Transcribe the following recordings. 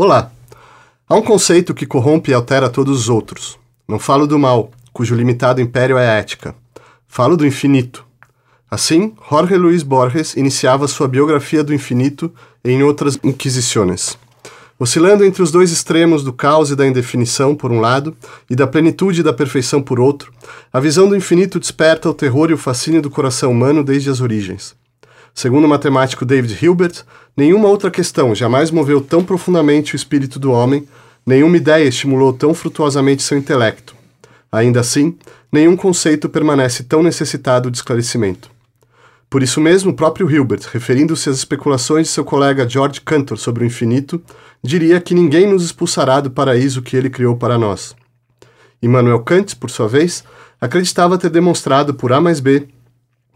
Olá! Há um conceito que corrompe e altera todos os outros. Não falo do mal, cujo limitado império é a ética. Falo do infinito. Assim, Jorge Luiz Borges iniciava sua biografia do infinito em outras inquisições. Oscilando entre os dois extremos do caos e da indefinição, por um lado, e da plenitude e da perfeição, por outro, a visão do infinito desperta o terror e o fascínio do coração humano desde as origens. Segundo o matemático David Hilbert, nenhuma outra questão jamais moveu tão profundamente o espírito do homem, nenhuma ideia estimulou tão frutuosamente seu intelecto. Ainda assim, nenhum conceito permanece tão necessitado de esclarecimento. Por isso mesmo, o próprio Hilbert, referindo-se às especulações de seu colega George Cantor sobre o infinito, diria que ninguém nos expulsará do paraíso que ele criou para nós. Immanuel Kant, por sua vez, acreditava ter demonstrado por A mais B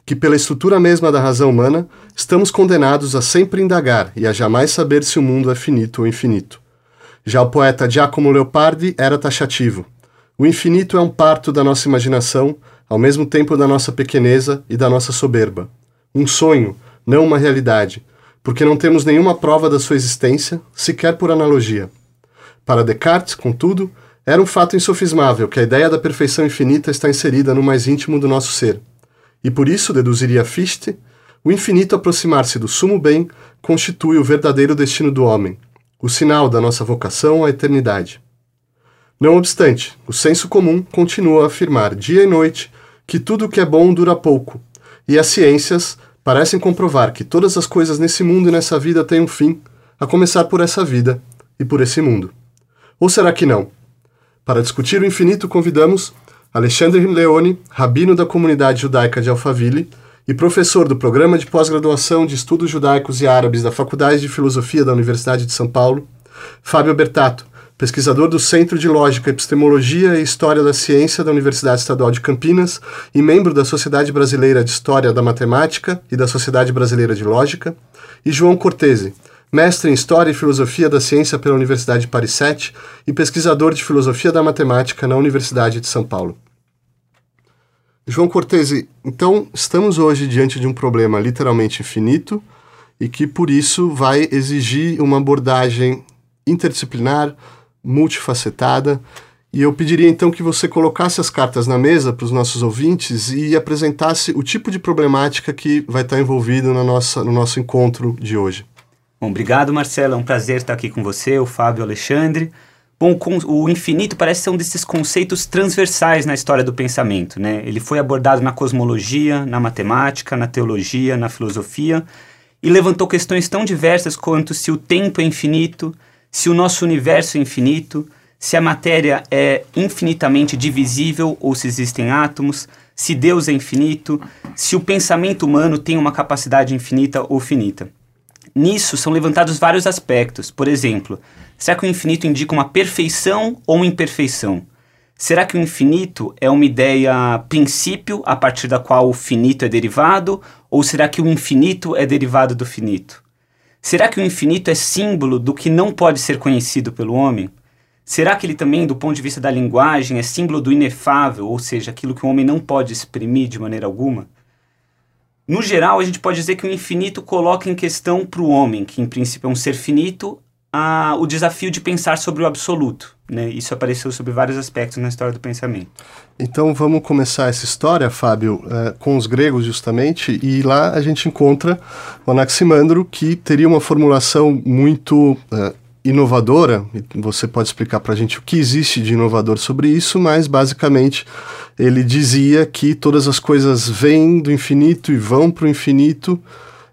que, pela estrutura mesma da razão humana, estamos condenados a sempre indagar e a jamais saber se o mundo é finito ou infinito. Já o poeta Giacomo Leopardi era taxativo. O infinito é um parto da nossa imaginação, ao mesmo tempo da nossa pequeneza e da nossa soberba. Um sonho, não uma realidade, porque não temos nenhuma prova da sua existência, sequer por analogia. Para Descartes, contudo, era um fato insofismável que a ideia da perfeição infinita está inserida no mais íntimo do nosso ser e por isso, deduziria Fichte, o infinito aproximar-se do sumo bem constitui o verdadeiro destino do homem, o sinal da nossa vocação à eternidade. Não obstante, o senso comum continua a afirmar dia e noite que tudo o que é bom dura pouco, e as ciências parecem comprovar que todas as coisas nesse mundo e nessa vida têm um fim, a começar por essa vida e por esse mundo. Ou será que não? Para discutir o infinito, convidamos Alexandre Leone, rabino da comunidade judaica de Alphaville e professor do programa de pós-graduação de Estudos Judaicos e Árabes da Faculdade de Filosofia da Universidade de São Paulo, Fábio Bertato, pesquisador do Centro de Lógica, Epistemologia e História da Ciência da Universidade Estadual de Campinas e membro da Sociedade Brasileira de História da Matemática e da Sociedade Brasileira de Lógica, e João Cortese, mestre em História e Filosofia da Ciência pela Universidade de Paris 7 e pesquisador de Filosofia da Matemática na Universidade de São Paulo. João Cortese, então estamos hoje diante de um problema literalmente infinito e que por isso vai exigir uma abordagem interdisciplinar, multifacetada. E eu pediria então que você colocasse as cartas na mesa para os nossos ouvintes e apresentasse o tipo de problemática que vai estar envolvido na nossa, no nosso encontro de hoje. Bom, obrigado, Marcelo. É um prazer estar aqui com você, o Fábio Alexandre. Bom, o infinito parece ser um desses conceitos transversais na história do pensamento, né? Ele foi abordado na cosmologia, na matemática, na teologia, na filosofia e levantou questões tão diversas quanto se o tempo é infinito, se o nosso universo é infinito, se a matéria é infinitamente divisível ou se existem átomos, se Deus é infinito, se o pensamento humano tem uma capacidade infinita ou finita. Nisso são levantados vários aspectos. Por exemplo, será que o infinito indica uma perfeição ou uma imperfeição? Será que o infinito é uma ideia princípio a partir da qual o finito é derivado? Ou será que o infinito é derivado do finito? Será que o infinito é símbolo do que não pode ser conhecido pelo homem? Será que ele também, do ponto de vista da linguagem, é símbolo do inefável, ou seja, aquilo que o homem não pode exprimir de maneira alguma? No geral, a gente pode dizer que o infinito coloca em questão para o homem, que em princípio é um ser finito, a, o desafio de pensar sobre o absoluto. Né? Isso apareceu sobre vários aspectos na história do pensamento. Então vamos começar essa história, Fábio, é, com os gregos justamente, e lá a gente encontra o Anaximandro, que teria uma formulação muito é, inovadora, você pode explicar para a gente o que existe de inovador sobre isso, mas basicamente ele dizia que todas as coisas vêm do infinito e vão para o infinito.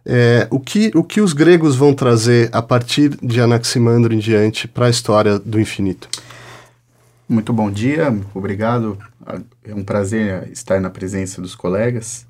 É, o, que, o que os gregos vão trazer a partir de Anaximandro em diante para a história do infinito? Muito bom dia, obrigado. É um prazer estar na presença dos colegas.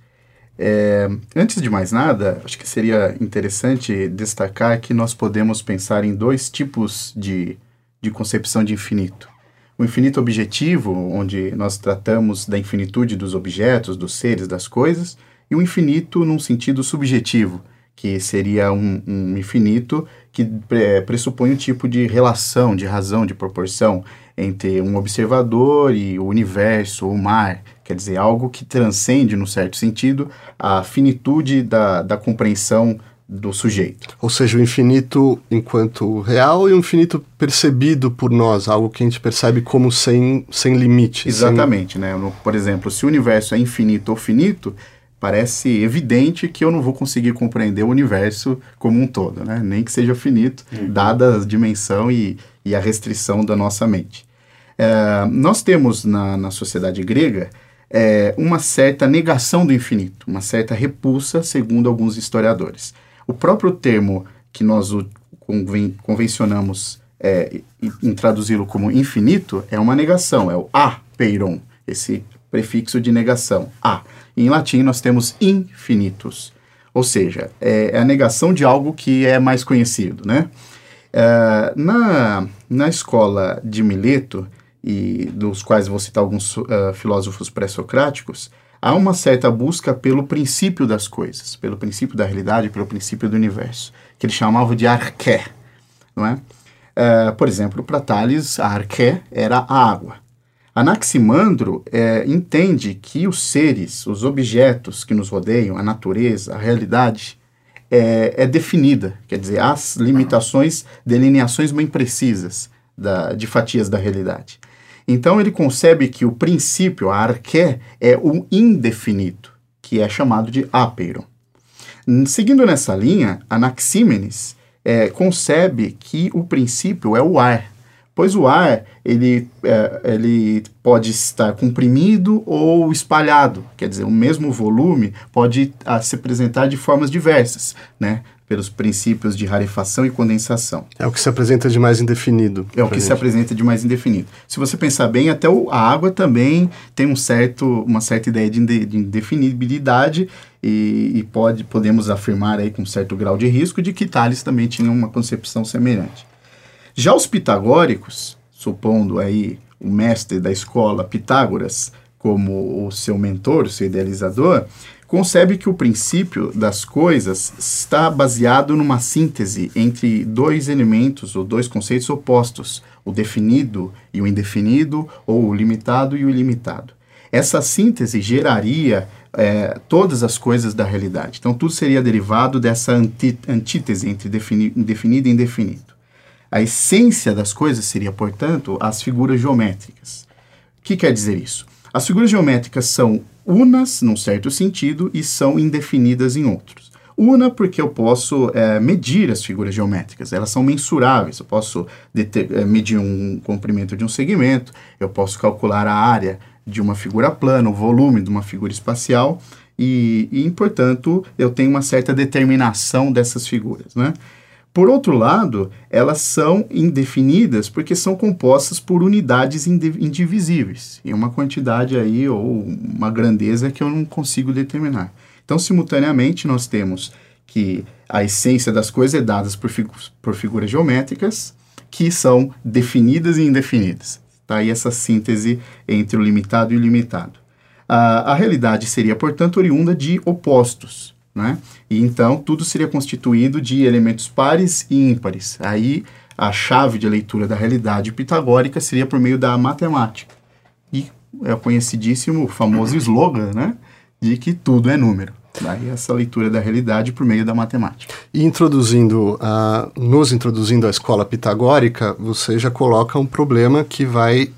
É, antes de mais nada, acho que seria interessante destacar que nós podemos pensar em dois tipos de, de concepção de infinito. O infinito objetivo, onde nós tratamos da infinitude dos objetos, dos seres, das coisas, e o infinito num sentido subjetivo, que seria um, um infinito que é, pressupõe um tipo de relação, de razão, de proporção entre um observador e o universo, o mar, quer dizer, algo que transcende, num certo sentido, a finitude da, da compreensão do sujeito. Ou seja, o infinito enquanto real e o infinito percebido por nós, algo que a gente percebe como sem, sem limite. Exatamente, sem... né? Por exemplo, se o universo é infinito ou finito, parece evidente que eu não vou conseguir compreender o universo como um todo, né? Nem que seja finito, uhum. dada a dimensão e, e a restrição da nossa mente. É, nós temos na, na sociedade grega é, uma certa negação do infinito, uma certa repulsa, segundo alguns historiadores. O próprio termo que nós conven convencionamos é, em traduzi-lo como infinito é uma negação, é o apeiron, esse prefixo de negação, a. Em latim nós temos infinitus, ou seja, é, é a negação de algo que é mais conhecido, né? É, na, na escola de Mileto, e dos quais vou citar alguns uh, filósofos pré-socráticos, há uma certa busca pelo princípio das coisas, pelo princípio da realidade, pelo princípio do universo, que ele chamava de arqué, não é? Uh, por exemplo, para Tales, a arqué era a água. Anaximandro é, entende que os seres, os objetos que nos rodeiam, a natureza, a realidade, é, é definida, quer dizer, as limitações, delineações bem precisas da, de fatias da realidade. Então ele concebe que o princípio, a arqué, é o indefinido, que é chamado de apeiron. Seguindo nessa linha, Anaxímenes é, concebe que o princípio é o ar, pois o ar ele, é, ele pode estar comprimido ou espalhado, quer dizer, o mesmo volume pode a, ah, se apresentar de formas diversas, né? pelos princípios de rarefação e condensação. É o que se apresenta de mais indefinido. É o que gente. se apresenta de mais indefinido. Se você pensar bem, até o, a água também tem um certo, uma certa ideia de, de indefinibilidade e, e, pode, podemos afirmar aí com certo grau de risco de que Tales também tinha uma concepção semelhante. Já os pitagóricos, supondo aí o mestre da escola Pitágoras como o seu mentor, seu idealizador, concebe que o princípio das coisas está baseado numa síntese entre dois elementos ou dois conceitos opostos, o definido e o indefinido, ou o limitado e o ilimitado. Essa síntese geraria é, todas as coisas da realidade. Então, tudo seria derivado dessa antí antítese entre indefinido e indefinido. A essência das coisas seria, portanto, as figuras geométricas. O que quer dizer isso? As figuras geométricas são unas, num certo sentido, e são indefinidas em outros. Una porque eu posso é, medir as figuras geométricas, elas são mensuráveis. Eu posso é, medir um comprimento de um segmento, eu posso calcular a área de uma figura plana, o volume de uma figura espacial, e, e portanto, eu tenho uma certa determinação dessas figuras. Né? Por outro lado, elas são indefinidas porque são compostas por unidades indivisíveis, em uma quantidade aí ou uma grandeza que eu não consigo determinar. Então, simultaneamente, nós temos que a essência das coisas é dada por, figu por figuras geométricas que são definidas e indefinidas. Tá aí essa síntese entre o limitado e o ilimitado. A, a realidade seria, portanto, oriunda de opostos. Né? E então tudo seria constituído de elementos pares e ímpares. Aí a chave de leitura da realidade pitagórica seria por meio da matemática. E é o conhecidíssimo, famoso slogan, né? De que tudo é número. Daí essa leitura da realidade por meio da matemática. E introduzindo, a, nos introduzindo a escola pitagórica, você já coloca um problema que vai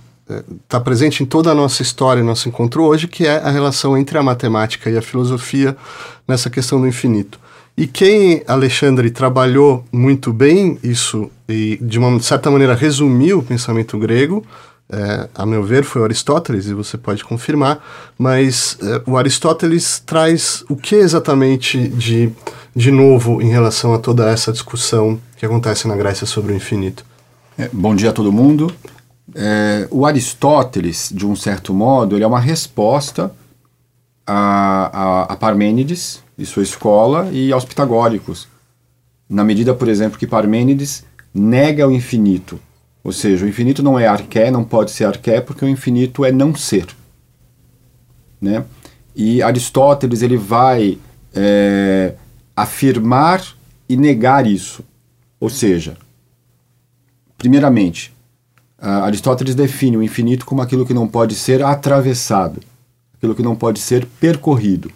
está presente em toda a nossa história, nosso encontro hoje, que é a relação entre a matemática e a filosofia nessa questão do infinito. E quem, Alexandre, trabalhou muito bem isso e, de uma certa maneira, resumiu o pensamento grego, é, a meu ver, foi Aristóteles, e você pode confirmar, mas é, o Aristóteles traz o que exatamente de, de novo em relação a toda essa discussão que acontece na Grécia sobre o infinito? É, bom dia a todo mundo. É, o Aristóteles, de um certo modo, ele é uma resposta a, a, a Parmênides e sua escola e aos pitagóricos. Na medida, por exemplo, que Parmênides nega o infinito. Ou seja, o infinito não é arqué, não pode ser arqué, porque o infinito é não ser. Né? E Aristóteles ele vai é, afirmar e negar isso. Ou seja, primeiramente, Uh, Aristóteles define o infinito como aquilo que não pode ser atravessado, aquilo que não pode ser percorrido.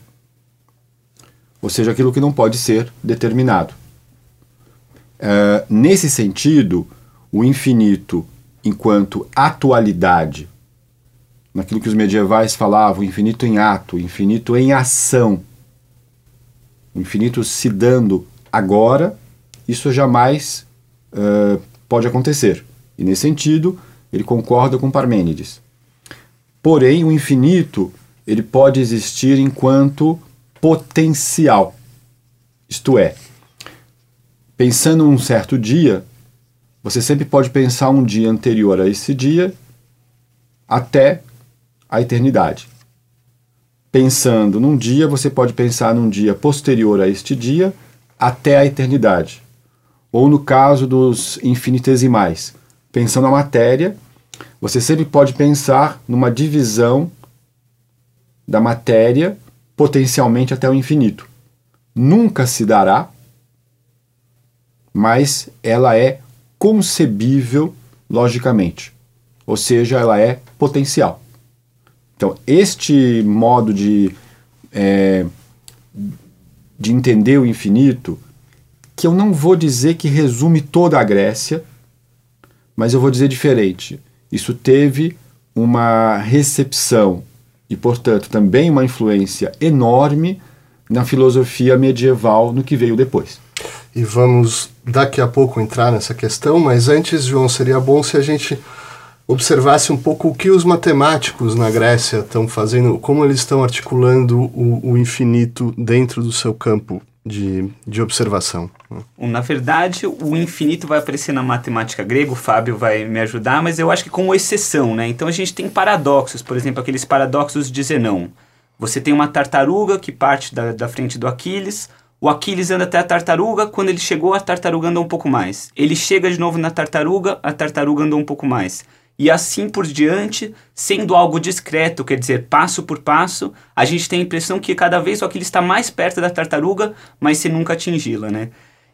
ou seja, aquilo que não pode ser determinado. Uh, nesse sentido, o infinito, enquanto atualidade, naquilo que os medievais falavam, infinito em ato, infinito em ação, infinito se dando agora, isso jamais uh, pode acontecer. E nesse sentido, ele concorda com Parmênides. Porém, o infinito ele pode existir enquanto potencial. Isto é, pensando um certo dia, você sempre pode pensar um dia anterior a esse dia até a eternidade. Pensando num dia, você pode pensar num dia posterior a este dia até a eternidade. Ou no caso dos infinitesimais, pensando a matéria, você sempre pode pensar numa divisão da matéria potencialmente até o infinito. Nunca se dará, mas ela é concebível logicamente, ou seja, ela é potencial. Então, este modo de, é, de entender o infinito, que eu não vou dizer que resume toda a Grécia, mas eu vou dizer diferente. Isso teve uma recepção e, portanto, também uma influência enorme na filosofia medieval no que veio depois. E vamos daqui a pouco entrar nessa questão, mas antes, João, seria bom se a gente observasse um pouco o que os matemáticos na Grécia estão fazendo, como eles estão articulando o, o infinito dentro do seu campo de, de observação. Na verdade, o infinito vai aparecer na matemática grega, o Fábio vai me ajudar, mas eu acho que como exceção, né? Então a gente tem paradoxos, por exemplo, aqueles paradoxos de Zenão. Você tem uma tartaruga que parte da, da frente do Aquiles, o Aquiles anda até a tartaruga, quando ele chegou, a tartaruga andou um pouco mais. Ele chega de novo na tartaruga, a tartaruga andou um pouco mais e assim por diante, sendo algo discreto, quer dizer, passo por passo, a gente tem a impressão que cada vez o Aquiles está mais perto da tartaruga, mas se nunca atingi-la, né?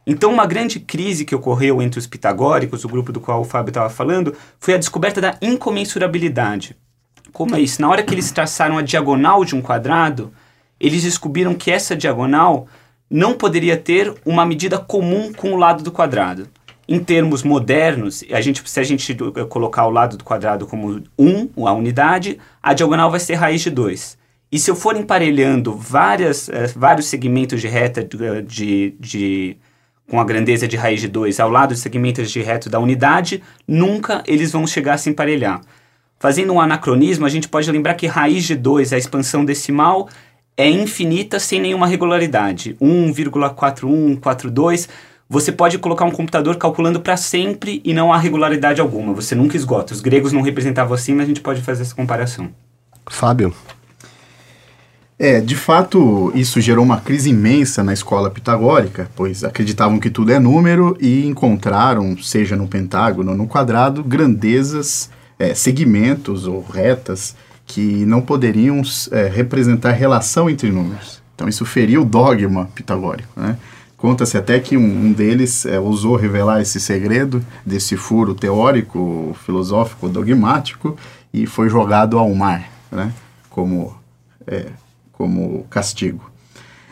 Então, uma grande crise que ocorreu entre os pitagóricos, o grupo do qual o Fábio estava falando, foi a descoberta da incomensurabilidade. Como é isso? Na hora que eles traçaram a diagonal de um quadrado, eles descobriram que essa diagonal não poderia ter uma medida comum com o lado do quadrado em termos modernos, a gente, se a gente colocar o lado do quadrado como 1, a unidade, a diagonal vai ser raiz de 2. E se eu for emparelhando várias, uh, vários segmentos de reta de, de, de, com a grandeza de raiz de 2 ao lado dos segmentos de reto da unidade, nunca eles vão chegar a se emparelhar. Fazendo um anacronismo, a gente pode lembrar que raiz de 2, a expansão decimal, é infinita sem nenhuma regularidade. 1,4142 você pode colocar um computador calculando para sempre e não há regularidade alguma. Você nunca esgota. Os gregos não representavam assim, mas a gente pode fazer essa comparação. Fábio. É, de fato, isso gerou uma crise imensa na escola pitagórica, pois acreditavam que tudo é número e encontraram, seja no pentágono ou no quadrado, grandezas, é, segmentos ou retas que não poderiam é, representar relação entre números. Então, isso feriu o dogma pitagórico, né? Conta-se até que um, deles é, ousou revelar esse segredo desse furo teórico, filosófico, dogmático e foi jogado ao mar, né? Como, é, como castigo.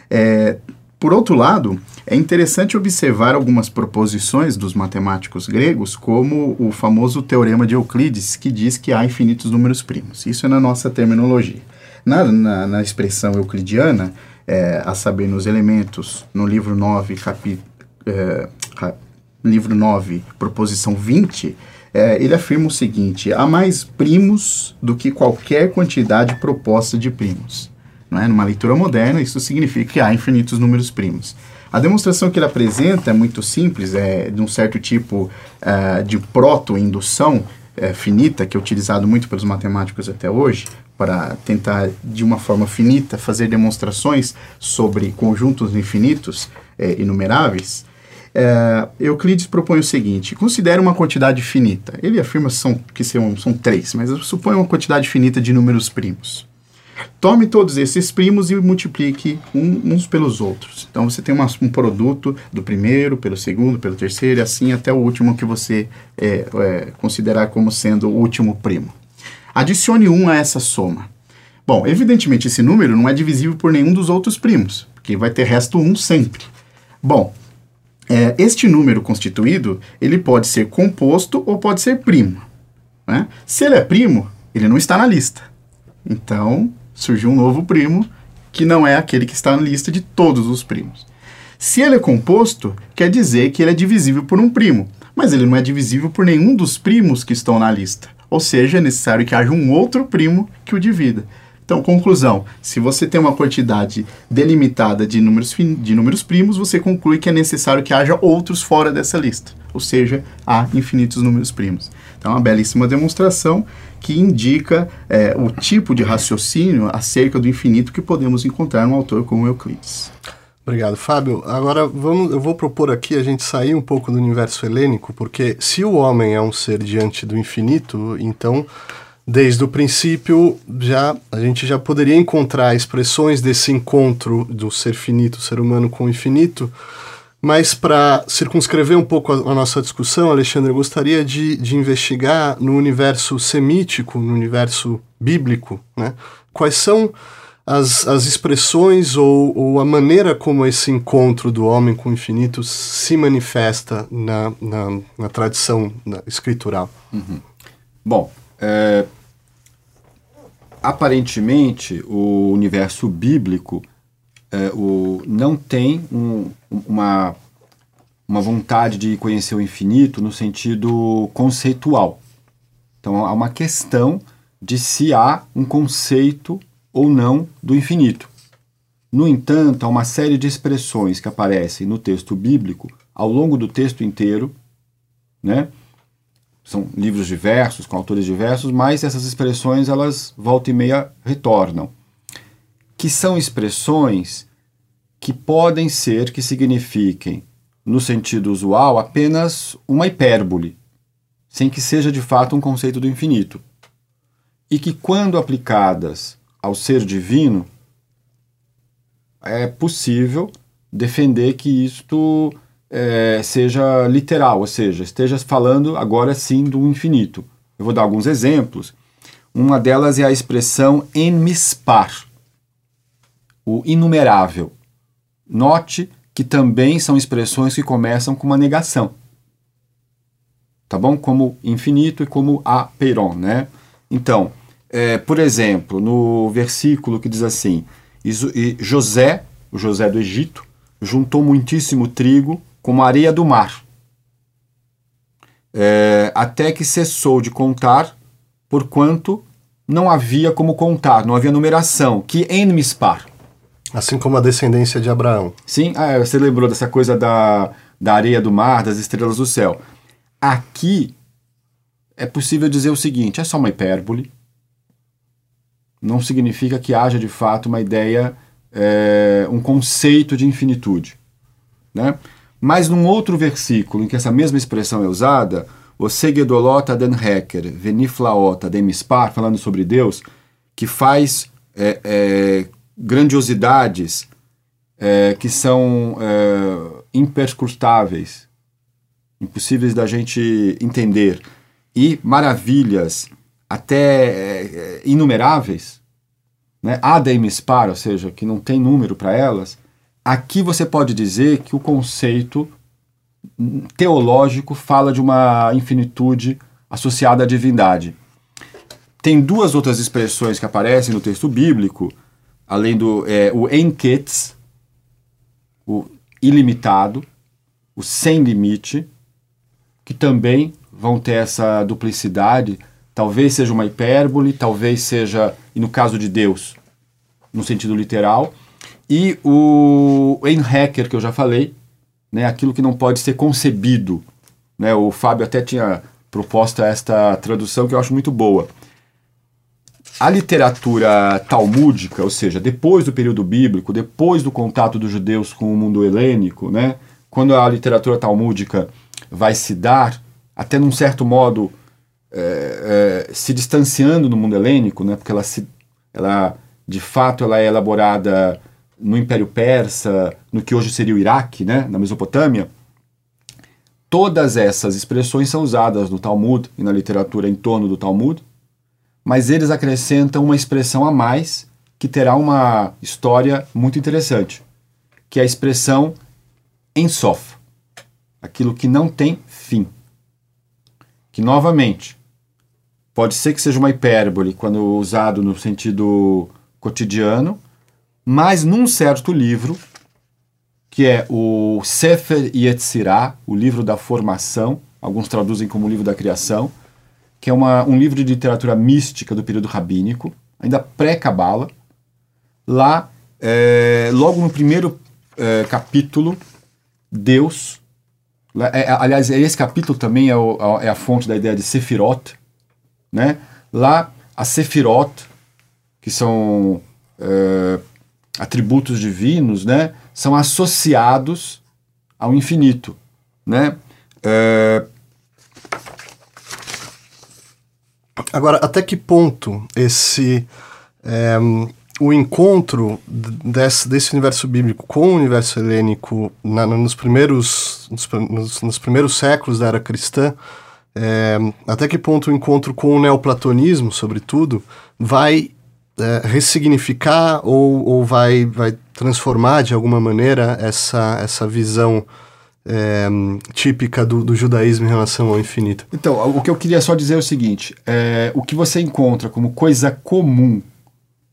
É, por outro lado, é interessante observar algumas proposições dos matemáticos gregos, como o famoso teorema de Euclides, que diz que há infinitos números primos. Isso é na nossa terminologia. Na, na, na expressão euclidiana, é, a saber, nos elementos, no livro 9, capi, é, livro 9, proposição 20, é, ele afirma o seguinte: há mais primos do que qualquer quantidade proposta de primos. Não é? Numa leitura moderna, isso significa que há infinitos números primos. A demonstração que ele apresenta é muito simples, é de um certo tipo uh, de proto-indução uh, finita, que é utilizado muito pelos matemáticos até hoje, para tentar, de uma forma finita, fazer demonstrações sobre conjuntos infinitos é, inumeráveis, é, Euclides propõe o seguinte: considere uma quantidade finita. Ele afirma são, que são, são três, mas supõe uma quantidade finita de números primos. Tome todos esses primos e multiplique um, uns pelos outros. Então você tem uma, um produto do primeiro, pelo segundo, pelo terceiro, e assim até o último que você é, é considerar como sendo o último primo. Adicione 1 a essa soma. Bom, evidentemente esse número não é divisível por nenhum dos outros primos, porque vai ter resto 1 sempre. Bom, é, este número constituído, ele pode ser composto ou pode ser primo. Né? Se ele é primo, ele não está na lista. Então, surgiu um novo primo que não é aquele que está na lista de todos os primos. Se ele é composto, quer dizer que ele é divisível por um primo, mas ele não é divisível por nenhum dos primos que estão na lista. Ou seja, é necessário que haja um outro primo que o divida. Então, conclusão: se você tem uma quantidade delimitada de números, de números primos, você conclui que é necessário que haja outros fora dessa lista. Ou seja, há infinitos números primos. Então, é uma belíssima demonstração que indica é, o tipo de raciocínio acerca do infinito que podemos encontrar num autor como Euclides. Obrigado, Fábio. Agora vamos, eu vou propor aqui a gente sair um pouco do universo helênico, porque se o homem é um ser diante do infinito, então desde o princípio já a gente já poderia encontrar expressões desse encontro do ser finito, ser humano com o infinito. Mas para circunscrever um pouco a, a, nossa discussão, Alexandre, eu gostaria de, de investigar no universo semítico, no universo bíblico, né? quais são as, as expressões ou, ou a maneira como esse encontro do homem com o infinito se manifesta na, na, na tradição escritural. Uhum. Bom, é, aparentemente o universo bíblico é, o, não tem um, uma, uma vontade de conhecer o infinito no sentido conceitual. Então há uma questão de se há um conceito ou não do infinito. No entanto, há uma série de expressões que aparecem no texto bíblico ao longo do texto inteiro, né? São livros diversos, com autores diversos, mas essas expressões, elas volta e meia retornam. Que são expressões que podem ser que signifiquem, no sentido usual, apenas uma hipérbole, sem que seja de fato um conceito do infinito. E que, quando aplicadas ao ser divino, é possível defender que isto é, seja literal, ou seja, esteja falando agora sim do infinito. Eu vou dar alguns exemplos. Uma delas é a expressão enmispar, o inumerável. Note que também são expressões que começam com uma negação. Tá bom? Como infinito e como apeiron, né? Então, é, por exemplo, no versículo que diz assim: e José, o José do Egito, juntou muitíssimo trigo como areia do mar, é, até que cessou de contar, porquanto não havia como contar, não havia numeração, que enmispar. Assim como a descendência de Abraão. Sim, ah, você lembrou dessa coisa da, da areia do mar, das estrelas do céu. Aqui é possível dizer o seguinte: é só uma hipérbole, não significa que haja de fato uma ideia, é, um conceito de infinitude. Né? Mas num outro versículo em que essa mesma expressão é usada, o Segedolota den Hecker, Veniflaota demispar, falando sobre Deus, que faz é, é, grandiosidades é, que são é, impossíveis da gente entender, e maravilhas até é, inumeráveis, né, ademispar, ou seja, que não tem número para elas, aqui você pode dizer que o conceito teológico fala de uma infinitude associada à divindade. Tem duas outras expressões que aparecem no texto bíblico, além do é, o enketz, o ilimitado, o sem limite, que também vão ter essa duplicidade Talvez seja uma hipérbole, talvez seja, e no caso de Deus, no sentido literal. E o Enhacker, que eu já falei, né, aquilo que não pode ser concebido. Né, o Fábio até tinha proposto esta tradução que eu acho muito boa. A literatura talmúdica, ou seja, depois do período bíblico, depois do contato dos judeus com o mundo helênico, né, quando a literatura talmúdica vai se dar, até num certo modo é, é, se distanciando do mundo helênico, né, porque ela, se, ela de fato ela é elaborada no Império Persa, no que hoje seria o Iraque, né, na Mesopotâmia, todas essas expressões são usadas no Talmud e na literatura em torno do Talmud, mas eles acrescentam uma expressão a mais que terá uma história muito interessante. que é a expressão ensof, aquilo que não tem fim. Que, novamente, pode ser que seja uma hipérbole quando usado no sentido cotidiano, mas num certo livro, que é o Sefer Yetzirah, o livro da formação, alguns traduzem como livro da criação, que é uma, um livro de literatura mística do período rabínico, ainda pré-cabala. Lá, é, logo no primeiro é, capítulo, Deus. É, aliás, esse capítulo também é, o, é, a fonte da ideia de Sefirot. Né? Lá, a Sefirot, que são é, atributos divinos, né? são associados ao infinito. Né? É, Agora, até que ponto esse é, o encontro desse, desse universo bíblico com o universo helênico na, nos, primeiros, nos, nos, primeiros séculos da era cristã, é, até que ponto o encontro com o neoplatonismo, sobretudo, vai é, ressignificar ou, ou vai, vai transformar de alguma maneira essa, essa visão é, típica do, do, judaísmo em relação ao infinito. Então, o que eu queria só dizer é o seguinte: é, o que você encontra como coisa comum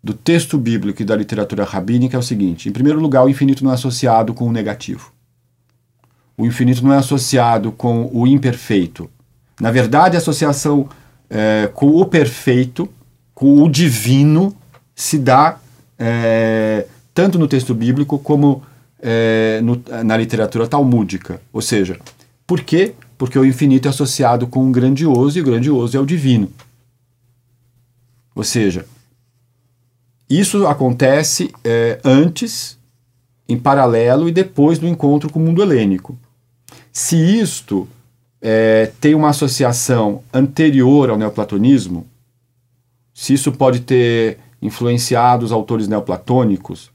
do texto bíblico e da literatura rabínica é o seguinte: em primeiro lugar, o infinito não é associado com o negativo. O infinito não é associado com o imperfeito. Na verdade, a associação é, com o perfeito, com o divino, se dá é, tanto no texto bíblico como é, no, na literatura talmúdica. Ou seja, por quê? Porque o infinito é associado com o grandioso e o grandioso é o divino. Ou seja, isso acontece é, antes, em paralelo e depois do encontro com o mundo helênico. Se isto é, tem uma associação anterior ao neoplatonismo, se isso pode ter influenciado os autores neoplatônicos,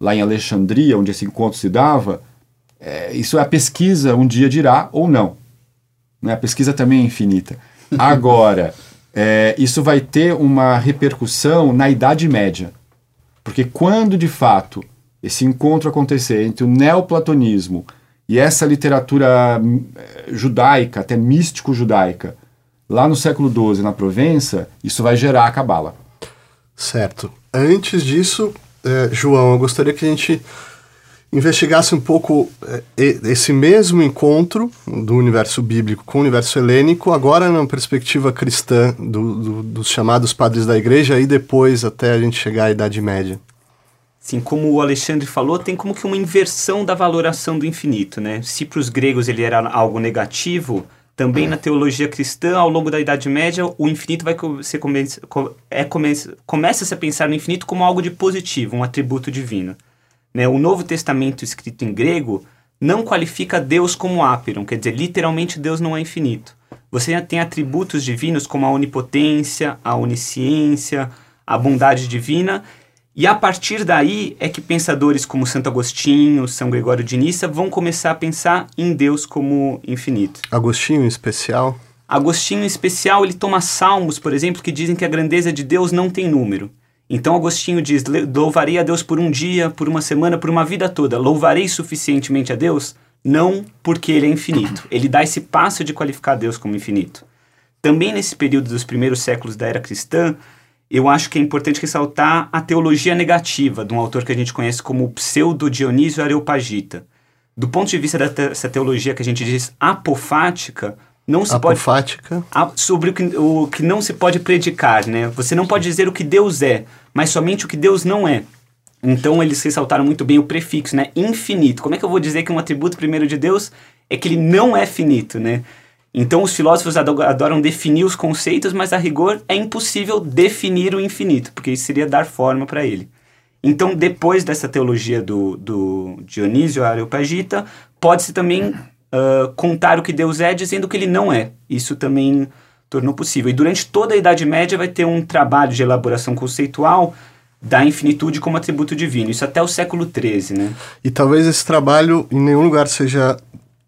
lá em Alexandria, onde esse encontro se dava, é, isso é a pesquisa um dia dirá ou não. Né? A pesquisa também é infinita. Agora, é, isso vai ter uma repercussão na Idade Média. Porque quando, de fato, esse encontro acontecer entre o neoplatonismo e essa literatura é, judaica, até místico-judaica, lá no século XII, na Provença, isso vai gerar a cabala. Certo. Antes disso, é, João, eu gostaria que a gente investigasse um pouco é, esse mesmo encontro do universo bíblico com o universo helênico, agora na perspectiva cristã do, do, dos chamados padres da igreja e depois até a gente chegar à Idade Média. Sim, como o Alexandre falou, tem como que uma inversão da valoração do infinito, né? Se para os gregos ele era algo negativo, também na teologia cristã, ao longo da Idade Média, o infinito vai ser come é come começa-se a pensar no infinito como algo de positivo, um atributo divino. Né? O Novo Testamento escrito em grego não qualifica Deus como ápiron, quer dizer, literalmente Deus não é infinito. Você tem atributos divinos como a onipotência, a onisciência, a bondade divina, e a partir daí é que pensadores como Santo Agostinho, São Gregório de Nissa vão começar a pensar em Deus como infinito. Agostinho em especial? Agostinho em especial, ele toma salmos, por exemplo, que dizem que a grandeza de Deus não tem número. Então Agostinho diz: louvarei a Deus por um dia, por uma semana, por uma vida toda. Louvarei suficientemente a Deus? Não porque ele é infinito. Ele dá esse passo de qualificar Deus como infinito. Também nesse período dos primeiros séculos da era cristã, eu acho que é importante ressaltar a teologia negativa de um autor que a gente conhece como pseudo-Dionísio Areopagita. Do ponto de vista dessa teologia que a gente diz apofática, não se apofática. pode sobre o que, o que não se pode predicar, né? Você não pode dizer o que Deus é, mas somente o que Deus não é. Então eles ressaltaram muito bem o prefixo, né? Infinito. Como é que eu vou dizer que um atributo primeiro de Deus é que ele não é finito, né? Então os filósofos adoram definir os conceitos, mas a rigor é impossível definir o infinito, porque isso seria dar forma para ele. Então, depois dessa teologia do, do Dionísio Areopagita, pode-se também uh, contar o que Deus é dizendo que ele não é. Isso também tornou possível. E durante toda a Idade Média vai ter um trabalho de elaboração conceitual da infinitude como atributo divino. Isso até o século XIII, né? E talvez esse trabalho em nenhum lugar seja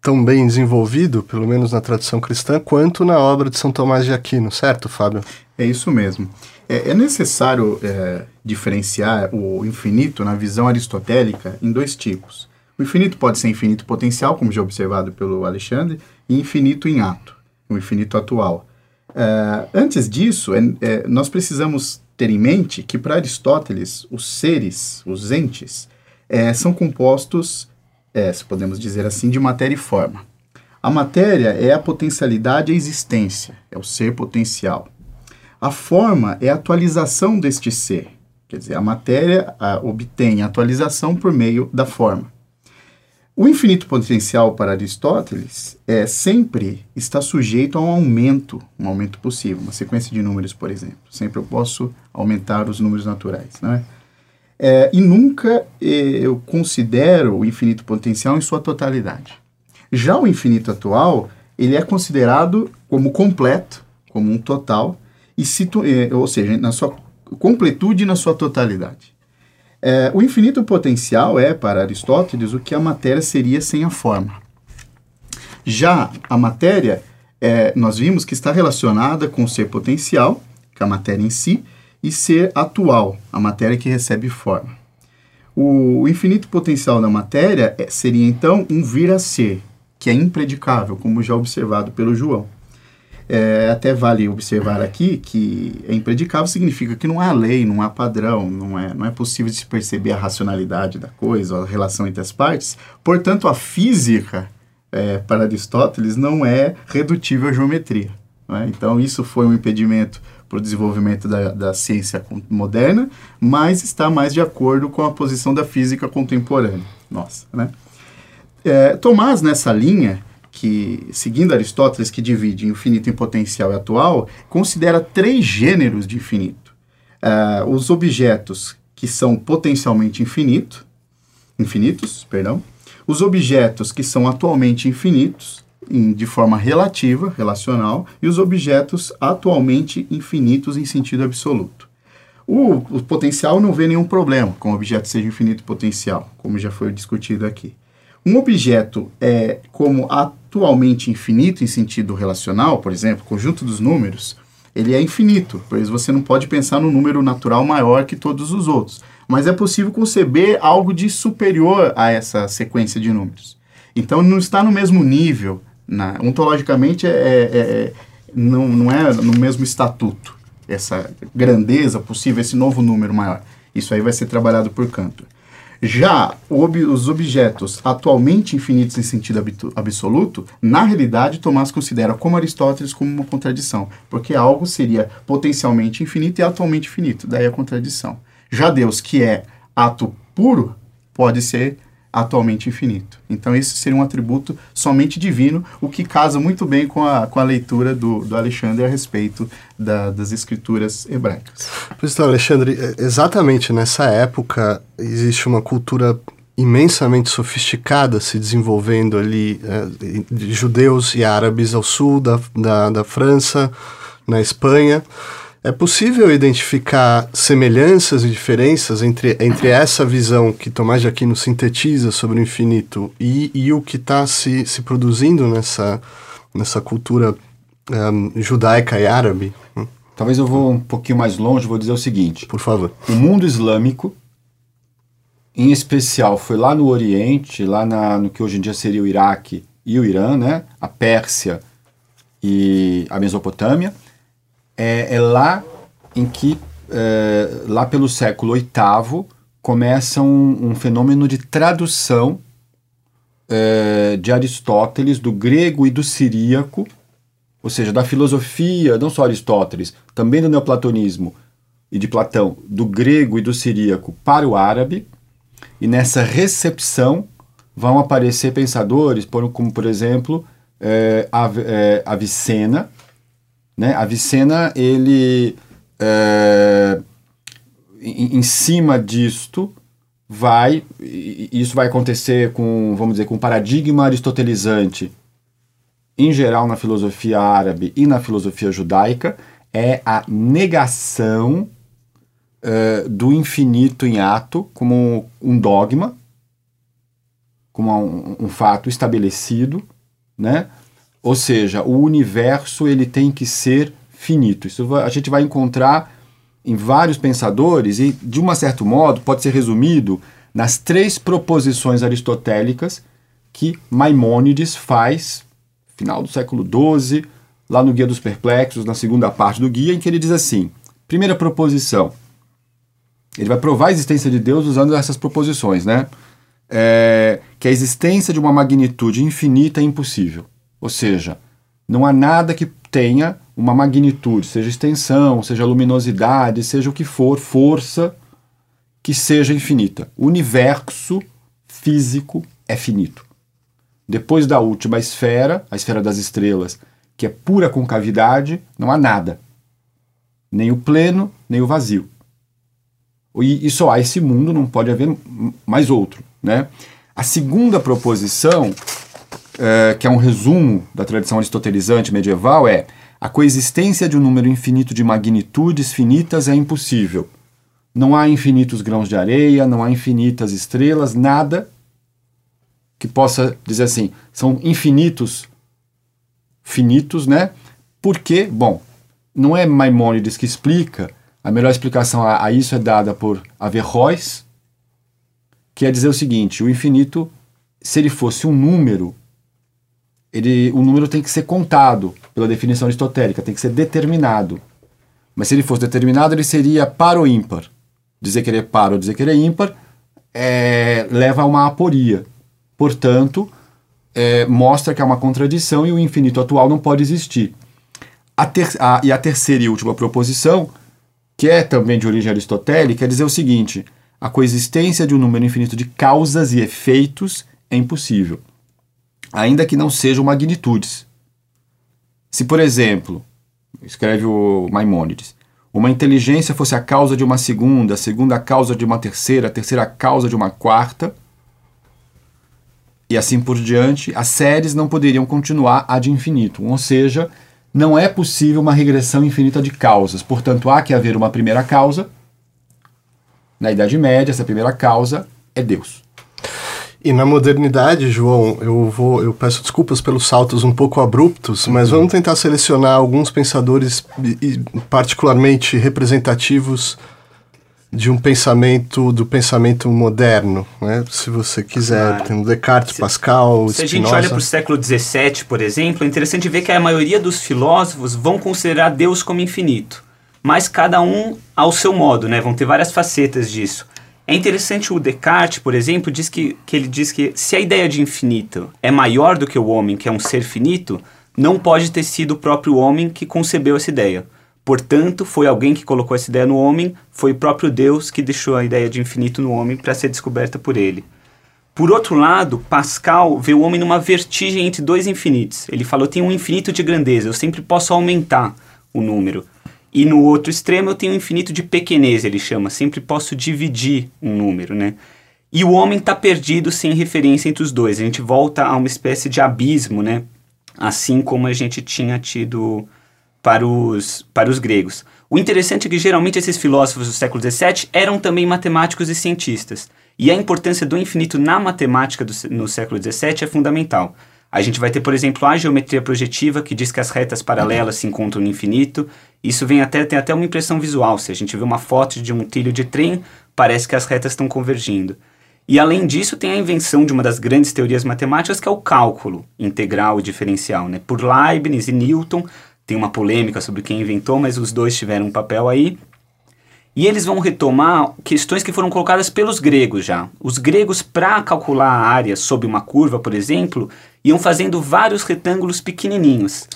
tão bem desenvolvido, pelo menos na tradição cristã, quanto na obra de São Tomás de Aquino, certo, Fábio? É isso mesmo. É, é necessário é, diferenciar o infinito na visão aristotélica em dois tipos. O infinito pode ser infinito potencial, como já observado pelo Alexandre, e infinito em ato, o infinito atual. Uh, antes disso, é, é, nós precisamos ter em mente que para Aristóteles, os seres, os entes, é, são compostos, é, se podemos dizer assim, de matéria e forma. A matéria é a potencialidade a existência, é o ser potencial. A forma é a atualização deste ser, quer dizer, a matéria a, obtém atualização por meio da forma. O infinito potencial para Aristóteles é sempre está sujeito a um aumento, um aumento possível, uma sequência de números, por exemplo. Sempre eu posso aumentar os números naturais, não é? É e nunca é, eu considero o infinito potencial em sua totalidade. Já o infinito atual, ele é considerado como completo, como um total, e situ, é, ou seja, na sua completude e na sua totalidade. É, o infinito potencial é, para Aristóteles, o que a matéria seria sem a forma. Já a matéria, é, nós vimos que está relacionada com o ser potencial, que é a matéria em si, e ser atual, a matéria que recebe forma. O, infinito potencial da matéria é, seria então um vir a ser, que é impredicável, como já observado pelo João. É, até vale observar aqui que é impredicável significa que não há lei, não há padrão, não é, não é possível se perceber a racionalidade da coisa, a relação entre as partes. Portanto, a física, é, para Aristóteles, não é redutível à geometria. É? Então, isso foi um impedimento para o desenvolvimento da, da ciência moderna, mas está mais de acordo com a posição da física contemporânea. Nossa, né? É, Tomás, nessa linha, que, seguindo Aristóteles, que divide infinito em potencial e atual, considera três gêneros de infinito. Uh, os objetos que são potencialmente infinito, infinitos, perdão, os objetos que são atualmente infinitos, em, de forma relativa, relacional, e os objetos atualmente infinitos em sentido absoluto. O, o potencial não vê nenhum problema com o objeto seja infinito potencial, como já foi discutido aqui. Um objeto é como atualmente infinito em sentido relacional, por exemplo, conjunto dos números, ele é infinito, pois você não pode pensar num número natural maior que todos os outros. Mas é possível conceber algo de superior a essa sequência de números. Então não está no mesmo nível, na, ontologicamente é, é, é, não, não é no mesmo estatuto, essa grandeza possível, esse novo número maior. Isso aí vai ser trabalhado por Cantor. Já os objetos atualmente infinitos em sentido absoluto, na realidade, Tomás considera, como Aristóteles, como uma contradição, porque algo seria potencialmente infinito e atualmente infinito, daí a contradição. Já Deus, que é ato puro, pode ser atualmente infinito. Então, esse seria um atributo somente divino, o que casa muito bem com a, com a leitura do, do Alexandre a respeito da, das escrituras hebraicas. Pois então, Alexandre, é, exatamente nessa época existe uma cultura imensamente sofisticada se desenvolvendo ali, é, de judeus e árabes ao sul da, da, da França, na Espanha. É possível identificar semelhanças e diferenças entre, entre essa visão que Tomás de Aquino sintetiza sobre o infinito e, e o que está se, se produzindo nessa, nessa cultura um, judaica e árabe? Talvez eu vou um pouquinho mais longe, vou dizer o seguinte. Por favor. O mundo islâmico, em especial, foi lá no Oriente, lá na, no que hoje em dia seria o Iraque e o Irã, né? a Pérsia e a Mesopotâmia, é, é lá em que, é, lá pelo século VIII, começa um, um fenômeno de tradução é, de Aristóteles do grego e do siríaco, ou seja, da filosofia, não só Aristóteles, também do neoplatonismo e de Platão, do grego e do siríaco para o árabe, e nessa recepção vão aparecer pensadores, como por exemplo é, é Avicena, né? Avicena, ele, é, em, em, cima disto, vai, isso vai acontecer com, vamos dizer, com um paradigma aristotelizante, em geral na filosofia árabe e na filosofia judaica, é a negação é, do infinito em ato como um dogma, como um, um fato estabelecido, né? Ou seja, o universo ele tem que ser finito. Isso a gente vai encontrar em vários pensadores e, de um certo modo, pode ser resumido nas três proposições aristotélicas que Maimônides faz, final do século XII, lá no Guia dos Perplexos, na segunda parte do guia, em que ele diz assim: primeira proposição. Ele vai provar a existência de Deus usando essas proposições, né? É, que a existência de uma magnitude infinita é impossível. Ou seja, não há nada que tenha uma magnitude, seja extensão, seja luminosidade, seja o que for, força, que seja infinita. O universo físico é finito. Depois da última esfera, a esfera das estrelas, que é pura concavidade, não há nada. Nem o pleno, nem o vazio. E, e só há esse mundo, não pode haver mais outro. Né? A segunda proposição, é, que é um resumo da tradição aristotelizante medieval, é a coexistência de um número infinito de magnitudes finitas é impossível. Não há infinitos grãos de areia, não há infinitas estrelas, nada que possa dizer assim, são infinitos finitos, né? Porque, bom, não é Maimônides que explica, a melhor explicação a, a isso é dada por Averroes, que é dizer o seguinte: o infinito, se ele fosse um número, ele, o número tem que ser contado pela definição aristotélica, tem que ser determinado. Mas se ele fosse determinado, ele seria par ou ímpar. Dizer que ele é par ou dizer que ele é ímpar é, leva a uma aporia. Portanto, é, mostra que há uma contradição e o infinito atual não pode existir. A ter, a, e a terceira e última proposição, que é também de origem aristotélica, é dizer o seguinte: a coexistência de um número infinito de causas e efeitos é impossível, ainda que não sejam magnitudes. Se, por exemplo, escreve o Maimônides, uma inteligência fosse a causa de uma segunda, a segunda causa de uma terceira, a terceira causa de uma quarta, e assim por diante, as séries não poderiam continuar ad infinitum, ou seja, não é possível uma regressão infinita de causas. Portanto, há que haver uma primeira causa. Na Idade Média, essa primeira causa é Deus. E na modernidade, João, eu vou, eu peço desculpas pelos saltos um pouco abruptos, mas vamos tentar selecionar alguns pensadores particularmente representativos de um pensamento do pensamento moderno, né? Se você quiser, claro. tem Descartes, se, Pascal, Se a gente olha para o século XVII, por exemplo, é interessante ver que a maioria dos filósofos vão considerar Deus como infinito, mas cada um ao seu modo, né? Vão ter várias facetas disso. É interessante o Descartes, por exemplo, diz que, que ele diz que se a ideia de infinito é maior do que o homem, que é um ser finito, não pode ter sido o próprio homem que concebeu essa ideia. Portanto, foi alguém que colocou essa ideia no homem, foi o próprio Deus que deixou a ideia de infinito no homem para ser descoberta por ele. Por outro lado, Pascal vê o homem numa vertigem entre dois infinitos. Ele falou: tem um infinito de grandeza, eu sempre posso aumentar o número. E no outro extremo eu tenho um infinito de pequenez, ele chama, sempre posso dividir um número, né? E o homem está perdido sem referência entre os dois. A gente volta a uma espécie de abismo, né? Assim como a gente tinha tido para os, para os gregos. O interessante é que geralmente esses filósofos do século XVII eram também matemáticos e cientistas. E a importância do infinito na matemática do, no século XVII é fundamental. A gente vai ter, por exemplo, a geometria projetiva, que diz que as retas paralelas se encontram no infinito. Isso vem até, tem até uma impressão visual. Se a gente vê uma foto de um trilho de trem, parece que as retas estão convergindo. E além disso, tem a invenção de uma das grandes teorias matemáticas, que é o cálculo integral e diferencial. Né? Por Leibniz e Newton, tem uma polêmica sobre quem inventou, mas os dois tiveram um papel aí. E eles vão retomar questões que foram colocadas pelos gregos já. Os gregos, para calcular a área sob uma curva, por exemplo, iam fazendo vários retângulos pequenininhos.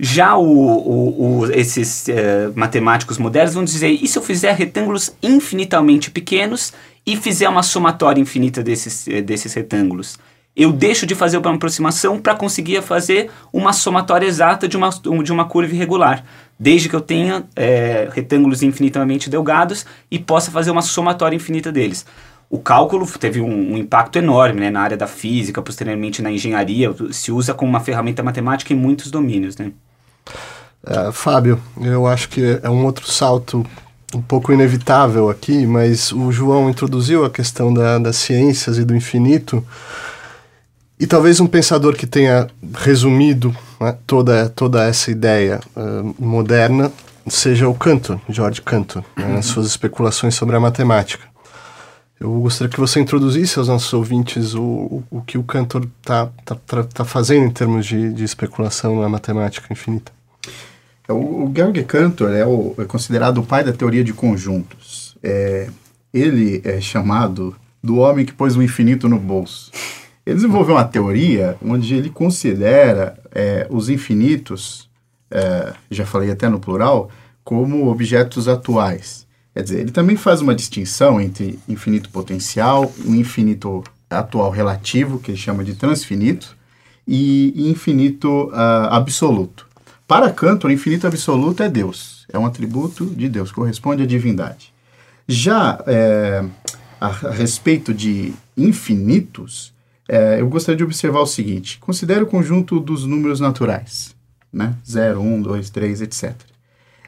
Já o, o, o, esses uh, matemáticos modernos vão dizer: e se eu fizer retângulos infinitamente pequenos e fizer uma somatória infinita desses, uh, desses retângulos? eu deixo de fazer uma aproximação para conseguir fazer uma somatória exata de uma, de uma curva irregular, desde que eu tenha é, retângulos infinitamente delgados e possa fazer uma somatória infinita deles. O cálculo teve um, um impacto enorme né, na área da física, posteriormente na engenharia, se usa como uma ferramenta matemática em muitos domínios. Né? É, Fábio, eu acho que é um outro salto um pouco inevitável aqui, mas o João introduziu a questão da, das ciências e do infinito. E talvez um pensador que tenha resumido né, toda, toda essa ideia uh, moderna seja o Cantor, George Cantor, né, nas suas especulações sobre a matemática. Eu gostaria que você introduzisse aos nossos ouvintes o, o, o que o Cantor está tá, tá, tá fazendo em termos de, de especulação na matemática infinita. É, o, o Georg Cantor é, o, é, considerado o pai da teoria de conjuntos. É, ele é chamado do homem que pôs o infinito no bolso. Ele desenvolveu uma teoria onde ele considera é, os infinitos, é, já falei até no plural, como objetos atuais. Quer dizer, ele também faz uma distinção entre infinito potencial, o infinito atual relativo, que ele chama de transfinito, e infinito uh, absoluto. Para Kant, o infinito absoluto é Deus, é um atributo de Deus, corresponde à divindade. Já é, a, respeito de infinitos, é, eu gostaria de observar o seguinte: considere o conjunto dos números naturais, né? 0, 1, 2, 3, etc.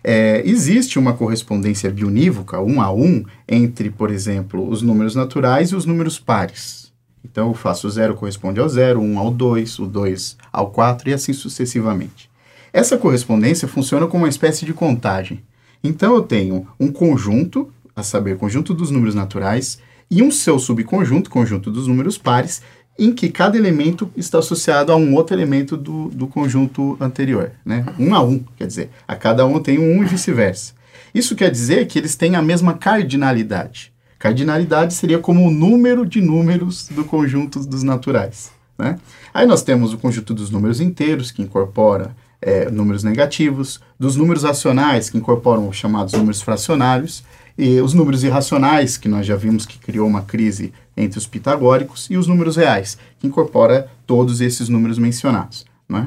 É, existe uma correspondência bionívoca, um a um, entre, por exemplo, os números naturais e os números pares. Então, eu faço o 0 corresponde ao 0, 1 um ao 2, o 2 ao 4 e assim sucessivamente. Essa correspondência funciona como uma espécie de contagem. Então eu tenho um conjunto, a saber, conjunto dos números naturais, e um seu subconjunto, conjunto dos números pares, em que cada elemento está associado a um outro elemento do, do conjunto anterior, né? Um a um, quer dizer, a cada um tem um e vice-versa. Isso quer dizer que eles têm a mesma cardinalidade. Cardinalidade seria como o número de números do conjunto dos naturais, né? Aí nós temos o conjunto dos números inteiros, que incorpora é, números negativos, dos números racionais, que incorporam os chamados números fracionários, e os números irracionais, que nós já vimos que criou uma crise entre os pitagóricos, e os números reais, que incorpora todos esses números mencionados. Não é?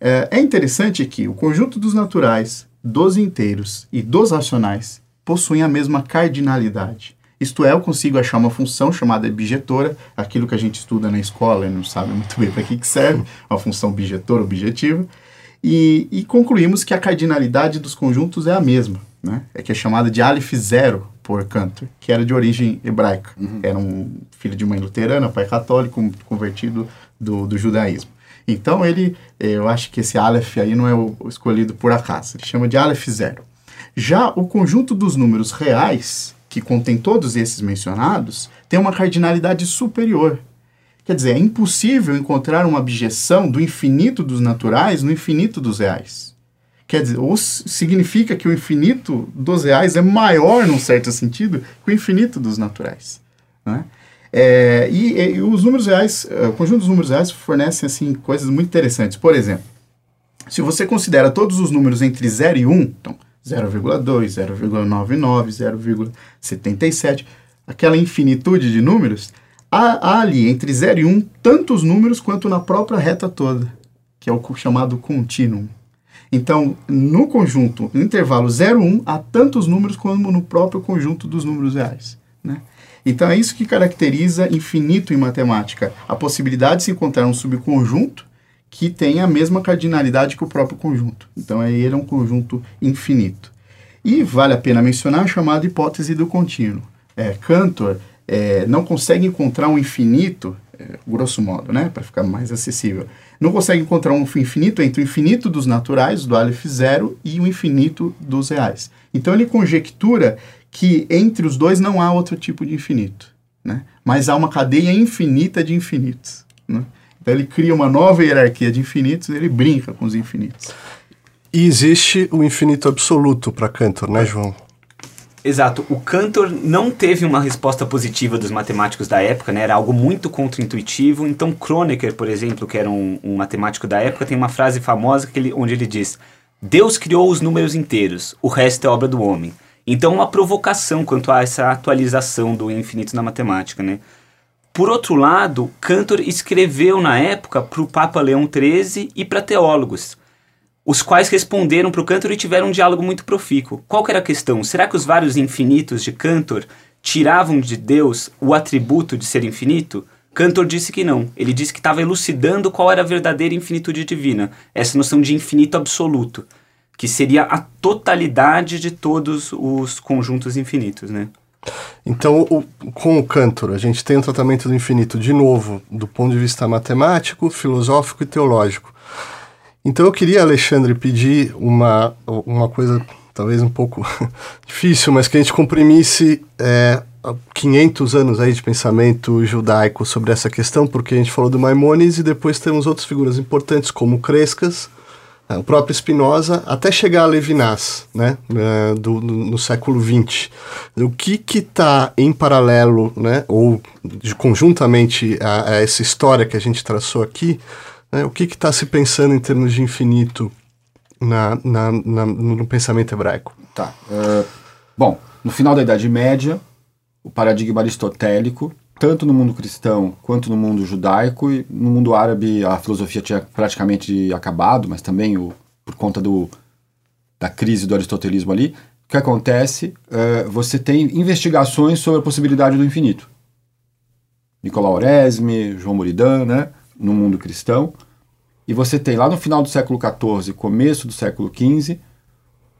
É, é interessante que o conjunto dos naturais, dos inteiros e dos racionais possuem a mesma cardinalidade. Isto é, eu consigo achar uma função chamada bijetora, aquilo que a gente estuda na escola e não sabe muito bem para que, que serve, uma função bijetora objetiva, e, e, concluímos que a cardinalidade dos conjuntos é a mesma, né? É que é chamada de Aleph Zero por Cantor, que era de origem hebraica. Uhum. Era um filho de mãe luterana, pai católico, convertido do, do judaísmo. Então ele, eh, eu acho que esse Aleph aí não é o, o escolhido por acaso, ele chama de Aleph Zero. Já o conjunto dos números reais, que contém todos esses mencionados, tem uma cardinalidade superior, Quer dizer, é impossível encontrar uma abjeção do infinito dos naturais no infinito dos reais. Quer dizer, ou significa que o infinito dos reais é maior, num certo sentido, que o infinito dos naturais. Né? É, e, e, os números reais, é, o conjunto dos números reais fornecem assim, coisas muito interessantes. Por exemplo, se você considera todos os números entre 0 e 1, então 0,2, 0,99, 0,77, aquela infinitude de números, há, há ali entre 0 e 1 um, tantos números quanto na própria reta toda, que é o chamado contínuo. Então, no conjunto, no intervalo 0, 1, um, há tantos números como no próprio conjunto dos números reais. Né? Então, é isso que caracteriza infinito em matemática, a possibilidade de se encontrar um subconjunto que tenha a mesma cardinalidade que o próprio conjunto. Então, ele é um conjunto infinito. E vale a pena mencionar a chamada hipótese do contínuo. É, Cantor é, não consegue encontrar um infinito, é, grosso modo, né, para ficar mais acessível, não consegue encontrar um infinito entre o infinito dos naturais, do Aleph zero, e o infinito dos reais. Então ele conjectura que entre os dois não há outro tipo de infinito, né? mas há uma cadeia infinita de infinitos. Né? Então ele cria uma nova hierarquia de infinitos, ele brinca com os infinitos. E existe o infinito absoluto para Cantor, né, João? Exato. O Cantor não teve uma resposta positiva dos matemáticos da época, né? Era algo muito contraintuitivo. Então, Kronecker, por exemplo, que era um, um matemático da época, tem uma frase famosa ele, onde ele diz: Deus criou os números inteiros, o resto é obra do homem. Então, uma provocação quanto a essa atualização do infinito na matemática, né? Por outro lado, Cantor escreveu na época para o Papa Leão XIII e para teólogos os quais responderam para o Cantor e tiveram um diálogo muito profícuo. Qual era a questão? Será que os vários infinitos de Cantor tiravam de Deus o atributo de ser infinito? Cantor disse que não. Ele disse que estava elucidando qual era a verdadeira infinitude divina, essa noção de infinito absoluto, que seria a totalidade de todos os conjuntos infinitos, né? Então, o, com o Cantor, a gente tem um tratamento do infinito, de novo, do ponto de vista matemático, filosófico e teológico. Então eu queria, Alexandre, pedir uma, uma coisa talvez um pouco difícil, mas que a gente comprimisse é, 500 anos aí de pensamento judaico sobre essa questão, porque a gente falou do Maimonides e depois temos outras figuras importantes como Crescas, é, o próprio Spinoza, até chegar a Levinas, né, é, do, do, no século XX. O que que está em paralelo, né, ou de, conjuntamente a, a, essa história que a gente traçou aqui, né, o que está se pensando em termos de infinito na, na, na no pensamento hebraico? Tá. Uh, bom, no final da Idade Média, o paradigma aristotélico tanto no mundo cristão quanto no mundo judaico e no mundo árabe a filosofia tinha praticamente acabado, mas também o, por conta do, da crise do aristotelismo ali, o que acontece? É, você tem investigações sobre a possibilidade do infinito. Nicolau Oresme, João Muridan, né, no mundo cristão. E você tem lá no final do século XIV, começo do século XV,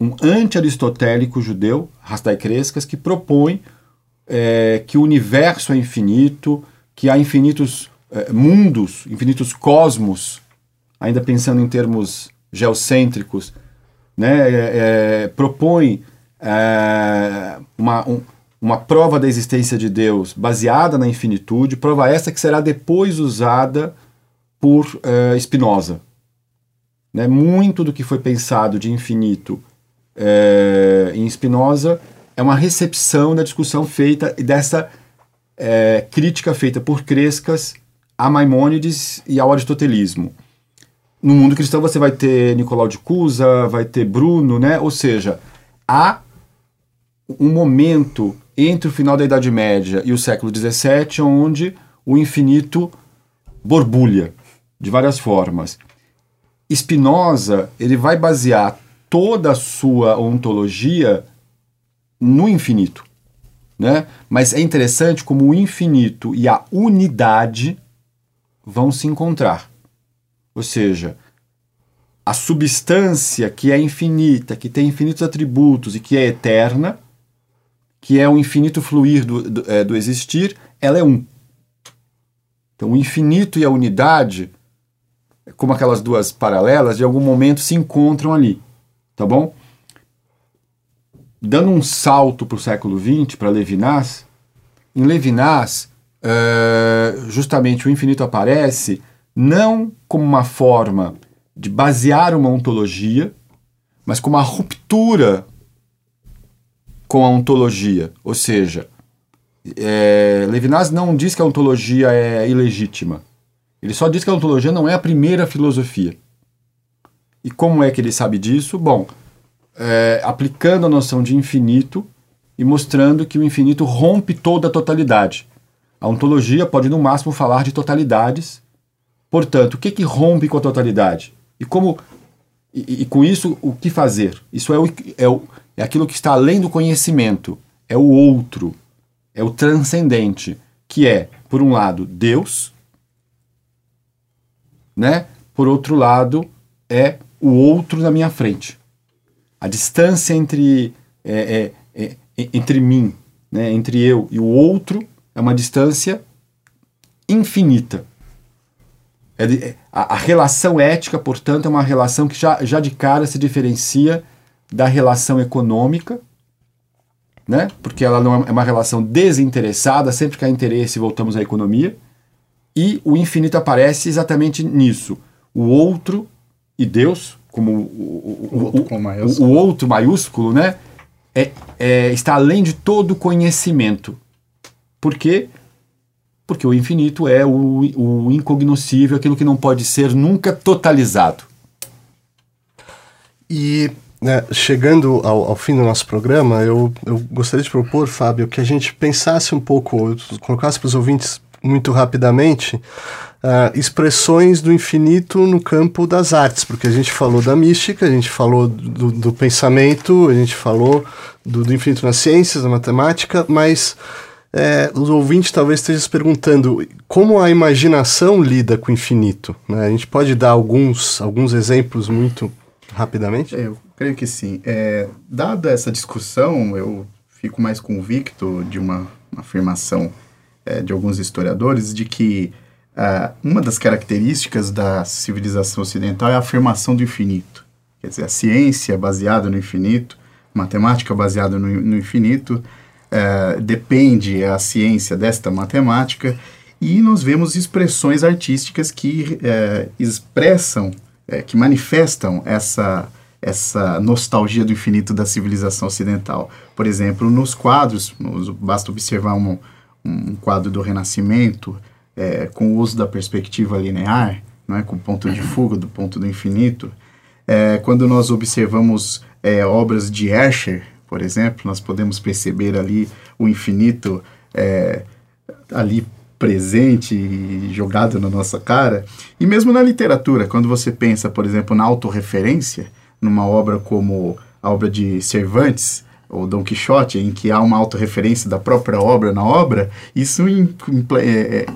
um anti-aristotélico judeu, Rasdai Crescas, que propõe é, que o universo é infinito, que há infinitos é, mundos, infinitos cosmos, ainda pensando em termos geocêntricos, né, é, propõe uma, um, uma prova da existência de Deus baseada na infinitude, prova essa que será depois usada por é, Spinoza. Né, muito do que foi pensado de infinito em Spinoza é uma recepção da discussão feita e dessa é, crítica feita por Crescas a Maimônides e ao aristotelismo. No mundo cristão você vai ter Nicolau de Cusa, vai ter Bruno, né? Ou seja, há um momento entre o final da Idade Média e o século XVII onde o infinito borbulha de várias formas. Spinoza ele vai basear toda a sua ontologia no infinito. Né? Mas é interessante como o infinito e a unidade vão se encontrar. Ou seja, a substância que é infinita, que tem infinitos atributos e que é eterna, que é o infinito fluir do, do, é, do existir, ela é um. Então, o infinito e a unidade, como aquelas duas paralelas, de algum momento se encontram ali. Tá bom? dando um salto para o século XX, para Levinas, em Levinas, uh, justamente o infinito aparece não como uma forma de basear uma ontologia, mas como uma ruptura com a ontologia. Ou seja, é, Levinas não diz que a ontologia é ilegítima. Ele só diz que a ontologia não é a primeira filosofia. E como é que ele sabe disso? Bom, é, aplicando a noção de infinito e mostrando que o infinito rompe toda a totalidade. A ontologia pode, no máximo, falar de totalidades. Portanto, o que, que rompe com a totalidade? E como e, e, com isso, o que fazer? Isso é, o, é, o, é aquilo que está além do conhecimento, é o outro, é o transcendente, que é, por um lado, Deus, né? por outro lado, é o outro na minha frente. A distância entre, é, é, é, entre mim, né, entre eu e o outro, é uma distância infinita. É é, a, a, relação ética, portanto, é uma relação que já, já de cara se diferencia da relação econômica, né? porque ela não é uma relação desinteressada, sempre que há interesse voltamos à economia, e o infinito aparece exatamente nisso. O outro e Deus, como o, o, o, outro, com maiúsculo. o outro maiúsculo, né? É, é, está além de todo conhecimento. Por quê? Porque o infinito é o, o incognoscível, aquilo que não pode ser nunca totalizado. E né, chegando ao, ao, fim do nosso programa, eu, eu gostaria de propor, Fábio, que a gente pensasse um pouco, colocasse para os ouvintes muito rapidamente uh, expressões do infinito no campo das artes, porque a gente falou da mística, a gente falou do, do pensamento, a gente falou do, do, infinito nas ciências, na matemática, mas é, os ouvintes talvez estejam se perguntando como a imaginação lida com o infinito. Né? A gente pode dar alguns, alguns exemplos muito rapidamente? É, eu creio que sim. É, dada essa discussão, eu fico mais convicto de uma, uma afirmação é, de alguns historiadores de que Uh, uma das características da civilização ocidental é a afirmação do infinito. Quer dizer, a ciência baseada no infinito, matemática baseada no, no infinito, é, depende a ciência desta matemática e nós vemos expressões artísticas que é, expressam, é, que manifestam essa, essa nostalgia do infinito da civilização ocidental. Por exemplo, nos quadros, basta observar um, um quadro do Renascimento é, com o uso da perspectiva linear, não é, com o ponto de fuga do ponto do infinito. É, quando nós observamos é, obras de Escher, por exemplo, nós podemos perceber ali o infinito é, ali presente e jogado na nossa cara. E mesmo na literatura, quando você pensa, por exemplo, na autorreferência, numa obra como a obra de Cervantes, ou Dom Quixote, em que há uma autorreferência da própria obra na obra, isso é,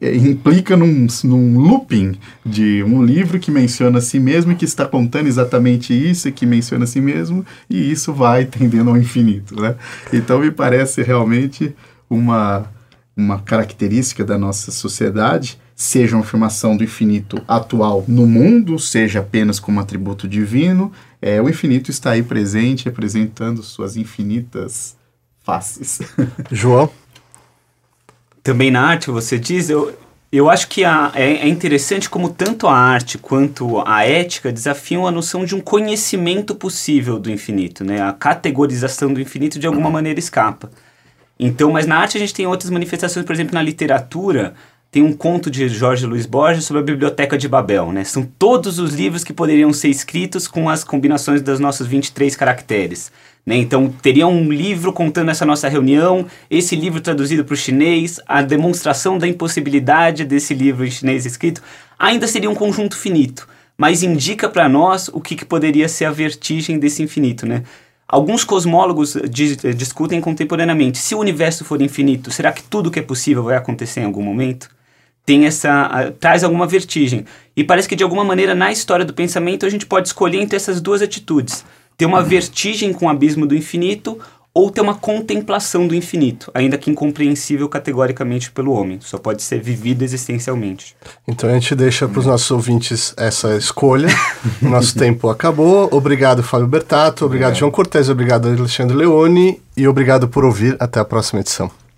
é, implica num, num looping de um livro que menciona a si mesmo e que está contando exatamente isso e que menciona a si mesmo, e isso vai tendendo ao infinito. Né? Então me parece realmente uma, uma característica da nossa sociedade, seja uma afirmação do infinito atual no mundo, seja apenas como atributo divino, é, o infinito está aí presente, apresentando suas infinitas faces. João? também na arte, você diz, eu, eu acho que a, é, é, interessante como tanto a arte quanto a ética desafiam a noção de um conhecimento possível do infinito, né? A categorização do infinito de alguma maneira escapa. Então, mas na arte a gente tem outras manifestações, por exemplo, na literatura, tem um conto de Jorge Luiz Borges sobre a Biblioteca de Babel, né? São todos os livros que poderiam ser escritos com as combinações das nossas 23 caracteres. Né? Então, teria um livro contando essa nossa reunião, esse livro traduzido para o chinês, a demonstração da impossibilidade desse livro em chinês escrito, ainda seria um conjunto finito, mas indica para nós o que, que, poderia ser a vertigem desse infinito. Né? Alguns cosmólogos discutem contemporaneamente: se o universo for infinito, será que tudo que é possível vai acontecer em algum momento? Tem essa. traz alguma vertigem. E parece que de alguma maneira na história do pensamento a gente pode escolher entre essas duas atitudes ter uma vertigem com o abismo do infinito ou ter uma contemplação do infinito, ainda que incompreensível categoricamente pelo homem. Só pode ser vivido existencialmente. Então a gente deixa para os nossos ouvintes essa escolha. Nosso tempo acabou. Obrigado, Fábio Bertato. Obrigado, João Cortez. Obrigado, Alexandre Leone. E obrigado por ouvir. Até a próxima edição.